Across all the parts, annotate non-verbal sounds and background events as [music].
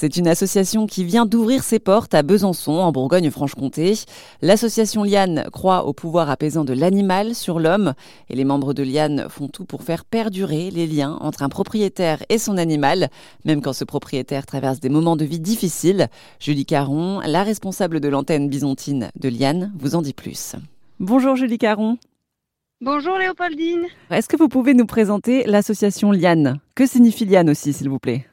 C'est une association qui vient d'ouvrir ses portes à Besançon, en Bourgogne-Franche-Comté. L'association Liane croit au pouvoir apaisant de l'animal sur l'homme et les membres de Liane font tout pour faire perdurer les liens entre un propriétaire et son animal, même quand ce propriétaire traverse des moments de vie difficiles. Julie Caron, la responsable de l'antenne bisontine de Liane, vous en dit plus. Bonjour Julie Caron. Bonjour Léopoldine. Est-ce que vous pouvez nous présenter l'association Liane? Que signifie Liane aussi, s'il vous plaît?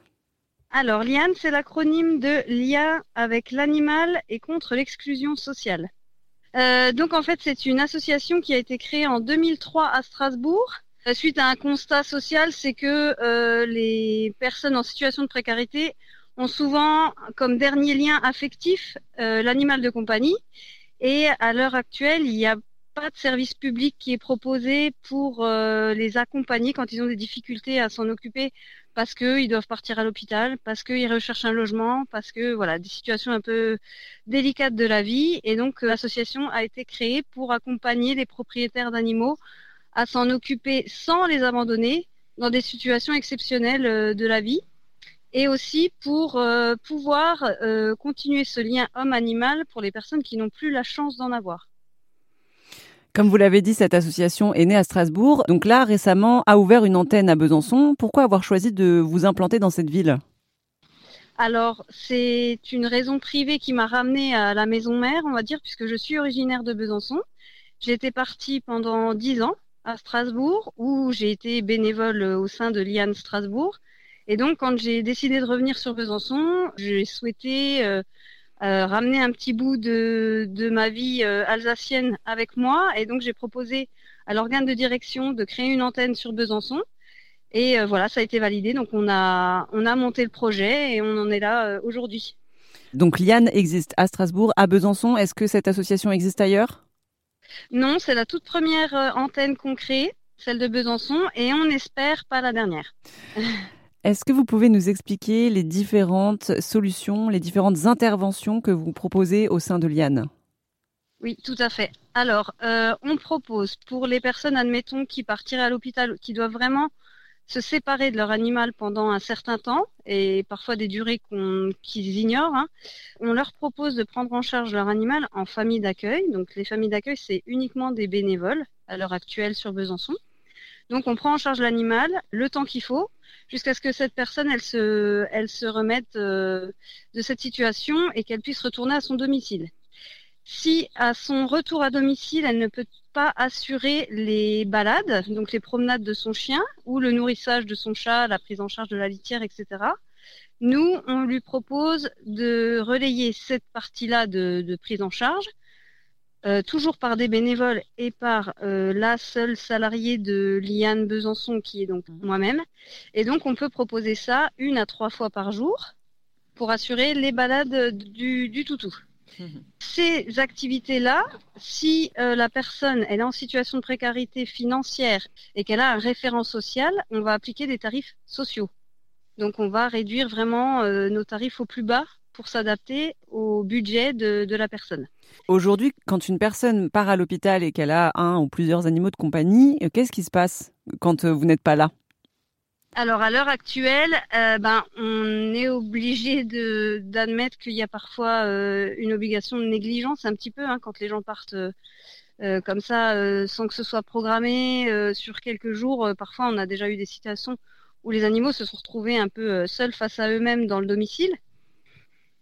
Alors, LIAN, c'est l'acronyme de lien avec l'animal et contre l'exclusion sociale. Euh, donc, en fait, c'est une association qui a été créée en 2003 à Strasbourg. Euh, suite à un constat social, c'est que euh, les personnes en situation de précarité ont souvent comme dernier lien affectif l'animal de compagnie. Et à l'heure actuelle, il n'y a pas de service public qui est proposé pour les accompagner quand ils ont des difficultés à s'en occuper parce qu'ils doivent partir à l'hôpital, parce qu'ils recherchent un logement, parce que voilà, des situations un peu délicates de la vie. Et donc euh, l'association a été créée pour accompagner les propriétaires d'animaux à s'en occuper sans les abandonner dans des situations exceptionnelles euh, de la vie et aussi pour euh, pouvoir continuer ce lien homme-animal pour les personnes qui n'ont plus la chance d'en avoir. Comme vous l'avez dit, cette association est née à Strasbourg. Donc là, récemment, a ouvert une antenne à Besançon. Pourquoi avoir choisi de vous implanter dans cette ville? Alors, c'est une raison privée qui m'a ramenée à la maison mère, on va dire, puisque je suis originaire de Besançon. J'étais partie pendant dix ans à Strasbourg, où j'ai été bénévole au sein de l'IAN Strasbourg. Et donc, quand j'ai décidé de revenir sur Besançon, j'ai souhaité euh, euh, ramener un petit bout de, de ma vie euh, alsacienne avec moi. Et donc, j'ai proposé à l'organe de direction de créer une antenne sur Besançon. Et euh, voilà, ça a été validé. Donc, on a, on a monté le projet et on en est là aujourd'hui. Donc, Liane existe à Strasbourg, à Besançon. Est-ce que cette association existe ailleurs? Non, c'est la toute première antenne qu'on crée, celle de Besançon, et on espère pas la dernière. [laughs] Est-ce que vous pouvez nous expliquer les différentes solutions, les différentes interventions que vous proposez au sein de Liane? Oui, tout à fait. Alors, euh, on propose pour les personnes, admettons, qui partiraient à l'hôpital, qui doivent vraiment se séparer de leur animal pendant un certain temps et parfois des durées qu'ils ignorent, hein, on leur propose de prendre en charge leur animal en famille d'accueil. Donc les familles d'accueil, c'est uniquement des bénévoles à l'heure actuelle sur Besançon. Donc on prend en charge l'animal le temps qu'il faut jusqu'à ce que cette personne elle se, remette euh, de cette situation et qu'elle puisse retourner à son domicile. Si à son retour à domicile, elle ne peut pas assurer les balades, donc les promenades de son chien ou le nourrissage de son chat, la prise en charge de la litière, etc. Nous, on lui propose de relayer cette partie-là de prise en charge euh, toujours par des bénévoles et par euh, la seule salariée de Liane Besançon, qui est donc mhm. moi-même. Et donc, on peut proposer ça une à trois fois par jour pour assurer les balades du, du toutou. [laughs] Ces activités-là, si euh, la personne elle est en situation de précarité financière et qu'elle a un référent social, on va appliquer des tarifs sociaux. Donc on va réduire vraiment nos tarifs au plus bas pour s'adapter au budget de, de la personne. Aujourd'hui, quand une personne part à l'hôpital et qu'elle a un ou plusieurs animaux de compagnie, euh, qu'est-ce qui se passe quand euh, vous n'êtes pas là? Alors à l'heure actuelle, euh, ben, on est obligé d'admettre qu'il y a parfois une obligation de négligence un petit peu hein, quand les gens partent comme ça sans que ce soit programmé sur quelques jours. parfois, on a déjà eu des situations où les animaux se sont retrouvés un peu seuls face à eux-mêmes dans le domicile.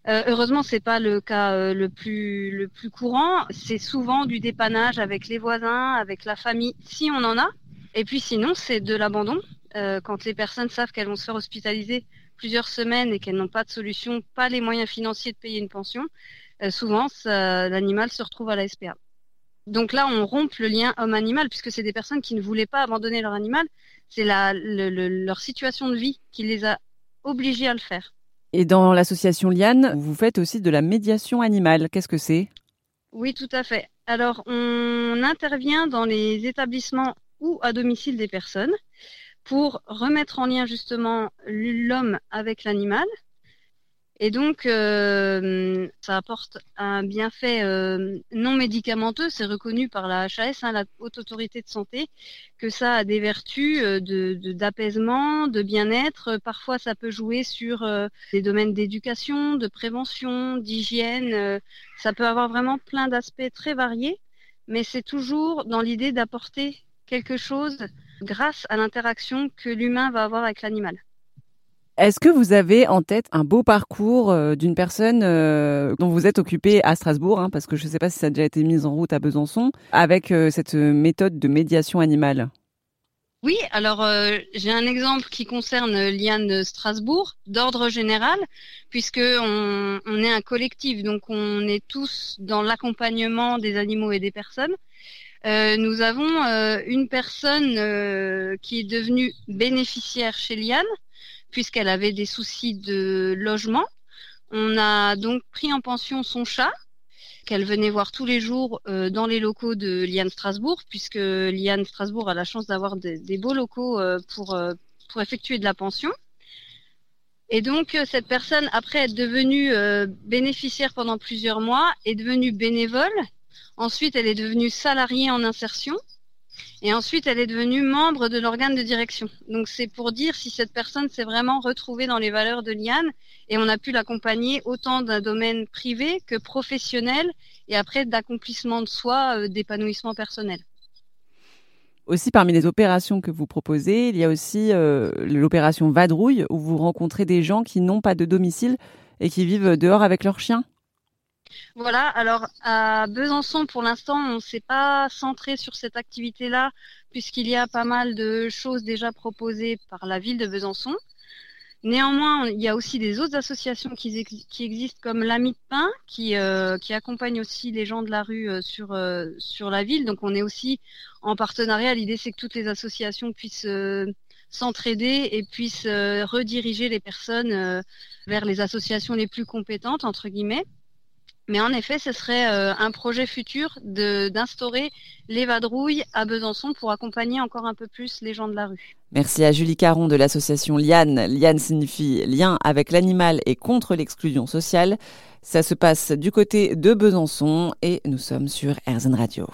Euh, heureusement, c'est pas le cas euh, le plus le plus courant. C'est souvent du dépannage avec les voisins, avec la famille, si on en a. Et puis sinon, c'est de l'abandon. Euh, quand les personnes savent qu'elles vont se faire hospitaliser plusieurs semaines et qu'elles n'ont pas de solution, pas les moyens financiers de payer une pension, souvent l'animal se retrouve à la SPA. Donc là, on rompt le lien homme-animal puisque c'est des personnes qui ne voulaient pas abandonner leur animal. C'est la, leur situation de vie qui les a obligés à le faire. Et dans l'association Liane, vous faites aussi de la médiation animale. Qu'est-ce que c'est? Oui, tout à fait. Alors, on intervient dans les établissements ou à domicile des personnes pour remettre en lien justement l'homme avec l'animal Et donc, euh, ça apporte un bienfait euh, non médicamenteux. C'est reconnu par la HAS, hein, la Haute Autorité de Santé, que ça a des vertus euh, d'apaisement, de, de bien-être. Parfois, ça peut jouer sur des domaines d'éducation, de prévention, d'hygiène. ça peut avoir vraiment plein d'aspects très variés, mais c'est toujours dans l'idée d'apporter quelque chose grâce à l'interaction que l'humain va avoir avec l'animal. Est-ce que vous avez en tête un beau parcours euh, d'une personne euh, dont vous êtes occupé à Strasbourg, hein, parce que je ne sais pas si ça a déjà été mis en route à Besançon, avec euh, cette méthode de médiation animale? Oui, alors j'ai un exemple qui concerne Liane Strasbourg, d'ordre général, puisque on, est un collectif, donc on est tous dans l'accompagnement des animaux et des personnes. nous avons une personne qui est devenue bénéficiaire chez Liane, puisqu'elle avait des soucis de logement. On a donc pris en pension son chat qu'elle venait voir tous les jours euh, dans les locaux de Liane Strasbourg, puisque Liane Strasbourg a la chance d'avoir des, beaux locaux euh, euh, pour effectuer de la pension. Et donc cette personne, après être devenue bénéficiaire pendant plusieurs mois, est devenue bénévole. Ensuite, elle est devenue salariée en insertion. Et ensuite, elle est devenue membre de l'organe de direction. Donc c'est pour dire si cette personne s'est vraiment retrouvée dans les valeurs de Liane et on a pu l'accompagner autant d'un domaine privé que professionnel et après d'accomplissement de soi, euh, d'épanouissement personnel. Aussi, parmi les opérations que vous proposez, il y a aussi euh, l'opération Vadrouille, où vous rencontrez des gens qui n'ont pas de domicile et qui vivent dehors avec leurs chiens. Voilà, alors à Besançon, pour l'instant, on ne s'est pas centré sur cette activité-là, puisqu'il y a pas mal de choses déjà proposées par la ville de Besançon. Néanmoins, il y a aussi des autres associations qui, existent, comme l'Ami de Pain, qui, euh, qui accompagne aussi les gens de la rue euh, sur, euh, sur la ville. Donc on est aussi en partenariat. L'idée, c'est que toutes les associations puissent s'entraider et puissent rediriger les personnes vers les associations les plus compétentes, entre guillemets. Mais en effet, ce serait euh, un projet futur d'instaurer les vadrouilles à Besançon pour accompagner encore un peu plus les gens de la rue. Merci à Julie Caron de l'association Liane. Liane signifie lien avec l'animal et contre l'exclusion sociale. Ça se passe du côté de Besançon et nous sommes sur RZN Radio.